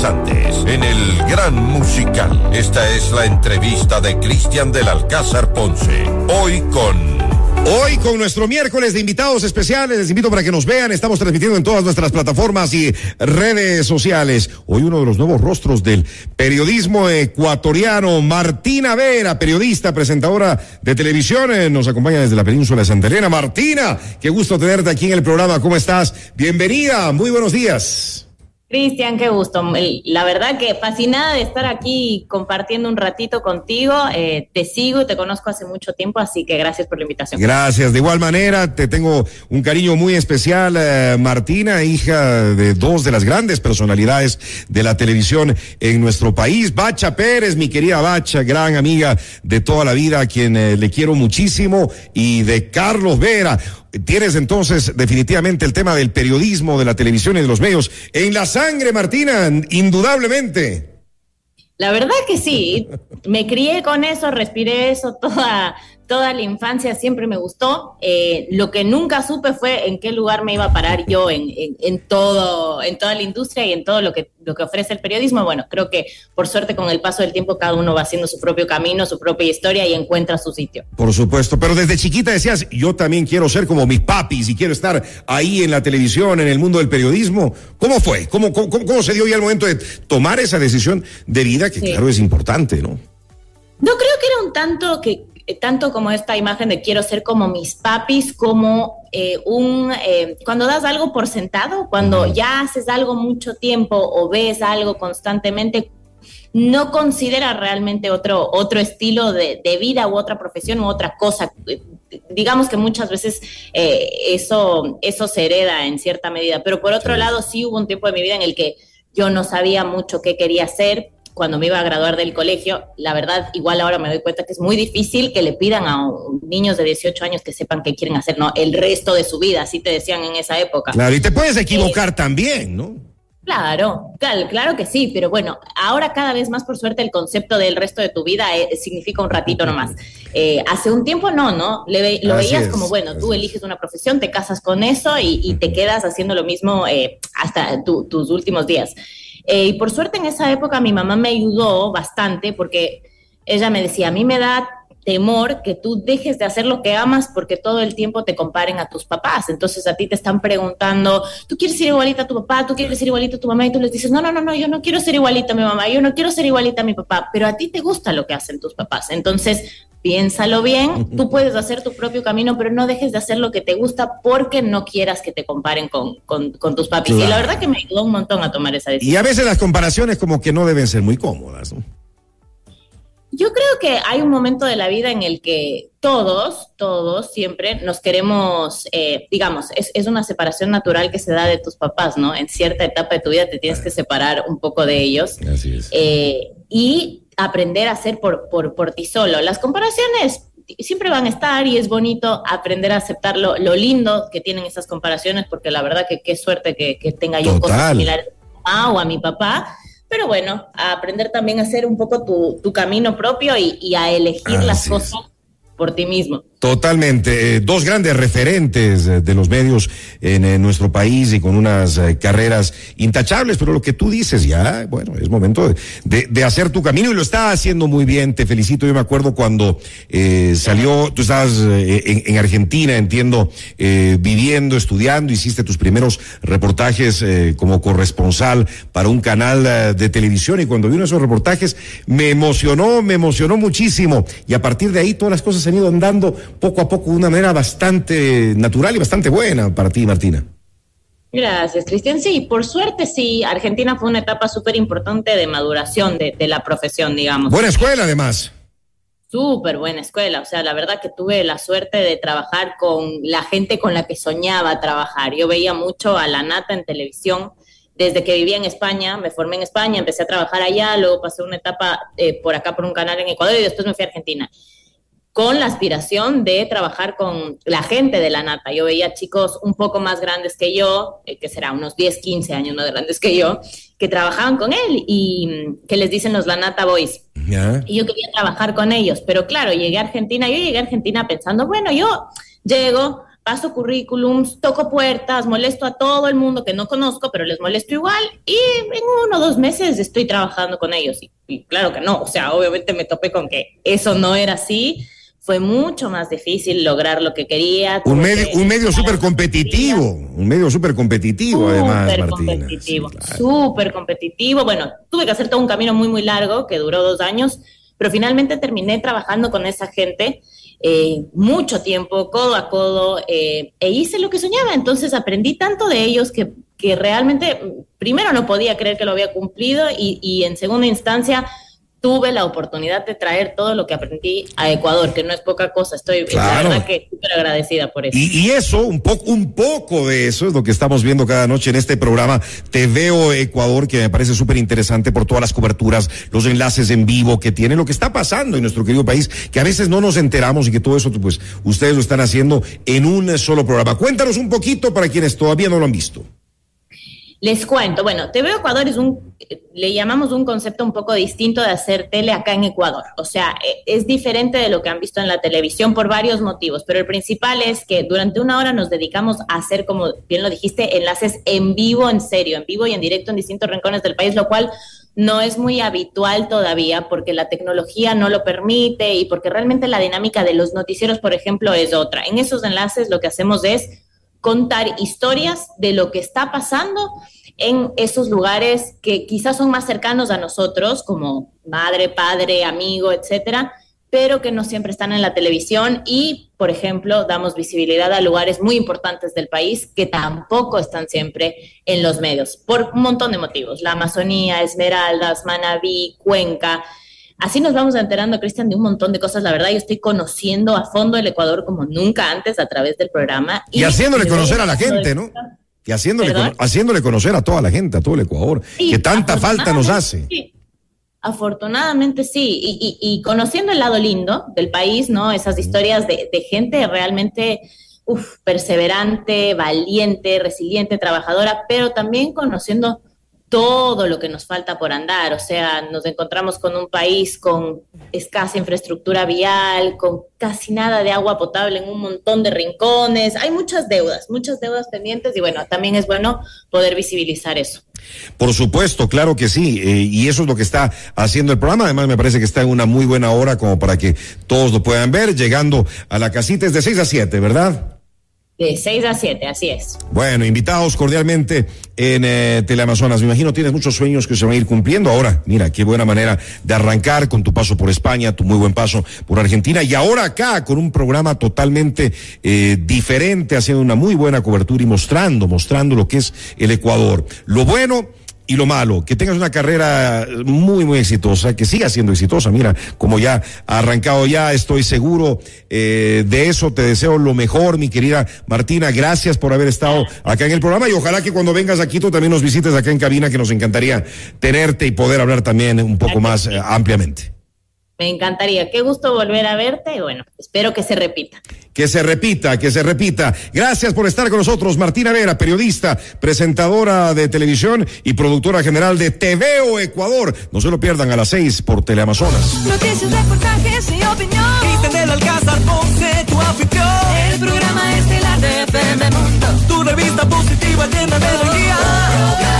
en el Gran Musical. Esta es la entrevista de Cristian del Alcázar Ponce. Hoy con... Hoy con nuestro miércoles de invitados especiales, les invito para que nos vean, estamos transmitiendo en todas nuestras plataformas y redes sociales. Hoy uno de los nuevos rostros del periodismo ecuatoriano, Martina Vera, periodista, presentadora de televisión, eh, nos acompaña desde la península de Santa Elena. Martina, qué gusto tenerte aquí en el programa, ¿cómo estás? Bienvenida, muy buenos días. Cristian, qué gusto. La verdad que fascinada de estar aquí compartiendo un ratito contigo. Eh, te sigo te conozco hace mucho tiempo, así que gracias por la invitación. Gracias. De igual manera, te tengo un cariño muy especial, eh, Martina, hija de dos de las grandes personalidades de la televisión en nuestro país. Bacha Pérez, mi querida Bacha, gran amiga de toda la vida, a quien eh, le quiero muchísimo, y de Carlos Vera Tienes entonces definitivamente el tema del periodismo, de la televisión y de los medios en la sangre, Martina, indudablemente. La verdad que sí, me crié con eso, respiré eso toda, toda la infancia siempre me gustó. Eh, lo que nunca supe fue en qué lugar me iba a parar yo en, en, todo, en toda la industria y en todo lo que, lo que ofrece el periodismo. Bueno, creo que por suerte con el paso del tiempo cada uno va haciendo su propio camino, su propia historia y encuentra su sitio. Por supuesto, pero desde chiquita decías, yo también quiero ser como mis papis y quiero estar ahí en la televisión, en el mundo del periodismo. ¿Cómo fue? ¿Cómo, cómo, se dio ya el momento de tomar esa decisión de vida que claro es importante, ¿no? No creo que era un tanto que tanto como esta imagen de quiero ser como mis papis, como eh, un, eh, cuando das algo por sentado, cuando ya haces algo mucho tiempo o ves algo constantemente, no considera realmente otro, otro estilo de, vida u otra profesión u otra cosa. Digamos que muchas veces eso, eso se hereda en cierta medida, pero por otro lado sí hubo un tiempo de mi vida en el que yo no sabía mucho qué quería hacer, cuando me iba a graduar del colegio, la verdad, igual ahora me doy cuenta que es muy difícil que le pidan a niños de 18 años que sepan qué quieren hacer, ¿no? El resto de su vida, así te decían en esa época. Claro, y te puedes equivocar también, ¿no? Claro, claro, que sí, pero bueno, ahora cada vez más por suerte el concepto del resto de tu vida eh, significa un ratito nomás. Eh, hace un tiempo no, ¿no? lo veías como, bueno, tú eliges una profesión, te casas con eso y, te quedas haciendo lo mismo eh, hasta tus últimos días. Eh, y por suerte en esa época mi mamá me ayudó bastante porque ella me decía, a mí me da temor que tú dejes de hacer lo que amas porque todo el tiempo te comparen a tus papás. Entonces a ti te están preguntando, tú quieres ser igualita a tu papá, tú quieres ser igualita a tu mamá y tú les dices, no, no, no, no, yo no quiero ser igualita a mi mamá, yo no quiero ser igualita a mi papá, pero a ti te gusta lo que hacen tus papás. Entonces piénsalo bien, tú puedes hacer tu propio camino, pero no dejes de hacer lo que te gusta porque no quieras que te comparen con, con, tus papis. Y la verdad que me ayudó un montón a tomar esa decisión. Y a veces las comparaciones como que no deben ser muy cómodas, ¿no? Yo creo que hay un momento de la vida en el que todos, todos siempre nos queremos, eh, digamos, es, es, una separación natural que se da de tus papás, ¿no? En cierta etapa de tu vida te tienes que separar un poco de ellos. Así es. Eh, y aprender a hacer por, por, por ti solo. Las comparaciones siempre van a estar y es bonito aprender a aceptar lo, lindo que tienen esas comparaciones, porque la verdad que qué suerte que, tenga yo cosas similares a mi mamá o a mi papá. Pero bueno, a aprender también a hacer un poco tu, camino propio y, a elegir las cosas por ti mismo. Totalmente. Eh, dos grandes referentes eh, de los medios en, nuestro país y con unas eh, carreras intachables, pero lo que tú dices ya, bueno, es momento de, hacer tu camino y lo está haciendo muy bien. Te felicito. Yo me acuerdo cuando salió, tú estabas en, en, Argentina, entiendo, viviendo, estudiando, hiciste tus primeros reportajes como corresponsal para un canal de televisión y cuando vi esos reportajes me emocionó, me emocionó muchísimo y a partir de ahí todas las cosas han ido andando poco a poco de una manera bastante natural y bastante buena para ti, Martina. Gracias, Cristian. Sí, por suerte sí, Argentina fue una etapa súper importante de maduración de, la profesión, digamos. Buena escuela, además. Súper buena escuela, o sea, la verdad que tuve la suerte de trabajar con la gente con la que soñaba trabajar. Yo veía mucho a la nata en televisión desde que vivía en España, me formé en España, empecé a trabajar allá, luego pasé una etapa eh, por acá por un canal en Ecuador y después me fui a Argentina con la aspiración de trabajar con la gente de la nata. Yo veía chicos un poco más grandes que yo, eh, que será unos 10, 15 años más grandes que yo, que trabajaban con él y mm, que les dicen los la nata boys. Y yo quería trabajar con ellos, pero claro, llegué a Argentina, yo llegué a Argentina pensando, bueno, yo llego, paso currículums, toco puertas, molesto a todo el mundo que no conozco, pero les molesto igual y en uno o dos meses estoy trabajando con ellos. y claro que no, o sea, obviamente me topé con que eso no era así fue mucho más difícil lograr lo que quería. Un medio, un medio súper competitivo, un medio súper competitivo además, Súper competitivo, súper competitivo. Bueno, tuve que hacer todo un camino muy, muy largo que duró dos años, pero finalmente terminé trabajando con esa gente eh, mucho tiempo, codo a codo, eh, e hice lo que soñaba. Entonces aprendí tanto de ellos que, que realmente, primero no podía creer que lo había cumplido y, y en segunda instancia tuve la oportunidad de traer todo lo que aprendí a Ecuador, que no es poca cosa. Estoy la verdad que súper agradecida por eso. Y, eso, un poco, un poco de eso es lo que estamos viendo cada noche en este programa. Te veo Ecuador, que me parece súper interesante por todas las coberturas, los enlaces en vivo que tiene, lo que está pasando en nuestro querido país, que a veces no nos enteramos y que todo eso, pues, ustedes lo están haciendo en un solo programa. Cuéntanos un poquito para quienes todavía no lo han visto. Les cuento, bueno, TV Ecuador es un, le llamamos un concepto un poco distinto de hacer tele acá en Ecuador. O sea, e, es diferente de lo que han visto en la televisión por varios motivos, pero el principal es que durante una hora nos dedicamos a hacer, como bien lo dijiste, enlaces en vivo, en serio, en vivo y en directo en distintos rincones del país, lo cual no es muy habitual todavía porque la tecnología no lo permite y porque realmente la dinámica de los noticieros, por ejemplo, es otra. En esos enlaces lo que hacemos es contar historias de lo que está pasando en esos lugares que quizás son más cercanos a nosotros, como madre, padre, amigo, etcétera, pero que no siempre están en la televisión y, por ejemplo, damos visibilidad a lugares muy importantes del país que tampoco están siempre en los medios, por un montón de motivos. La Amazonía, Esmeraldas, Manabí, Cuenca, Así nos vamos enterando, Cristian, de un montón de cosas. La verdad, yo estoy conociendo a fondo el Ecuador como nunca antes a través del programa. Y, haciéndole conocer a la gente, ¿no? Y haciéndole, haciéndole conocer a toda la gente, a todo el Ecuador, que tanta falta nos hace. Afortunadamente sí, y, conociendo el lado lindo del país, ¿no? Esas historias de, de gente realmente uf, perseverante, valiente, resiliente, trabajadora, pero también conociendo todo lo que nos falta por andar. O sea, nos encontramos con un país con escasa infraestructura vial, con casi nada de agua potable en un montón de rincones. Hay muchas deudas, muchas deudas pendientes y bueno, también es bueno poder visibilizar eso. Por supuesto, claro que sí, eh, y eso es lo que está haciendo el programa. Además, me parece que está en una muy buena hora como para que todos lo puedan ver, llegando a la casita es de 6 a 7, ¿verdad? De 6 a 7, así es. Bueno, invitados cordialmente en eh, Teleamazonas. Me imagino tienes muchos sueños que se van a ir cumpliendo. Ahora, mira, qué buena manera de arrancar con tu paso por España, tu muy buen paso por Argentina y ahora acá con un programa totalmente eh, diferente, haciendo una muy buena cobertura y mostrando, mostrando lo que es el Ecuador. Lo bueno y lo malo, que tengas una carrera muy, muy exitosa, que siga siendo exitosa. Mira, como ya ha arrancado ya, estoy seguro eh, de eso. Te deseo lo mejor, mi querida Martina. Gracias por haber estado acá en el programa y ojalá que cuando vengas aquí tú también nos visites acá en cabina, que nos encantaría tenerte y poder hablar también un poco más eh, ampliamente. Me encantaría. Qué gusto volver a verte y bueno, espero que se repita. Que se repita, que se repita. Gracias por estar con nosotros, Martina Vera, periodista, presentadora de televisión y productora general de TVO Ecuador. No se lo pierdan a las seis por Teleamazonas. Noticias, reportajes y opinión. Cristian del Alcázar Ponce, tu afición. El programa estelar de FM Mundo. Tu revista positiva llena de energía.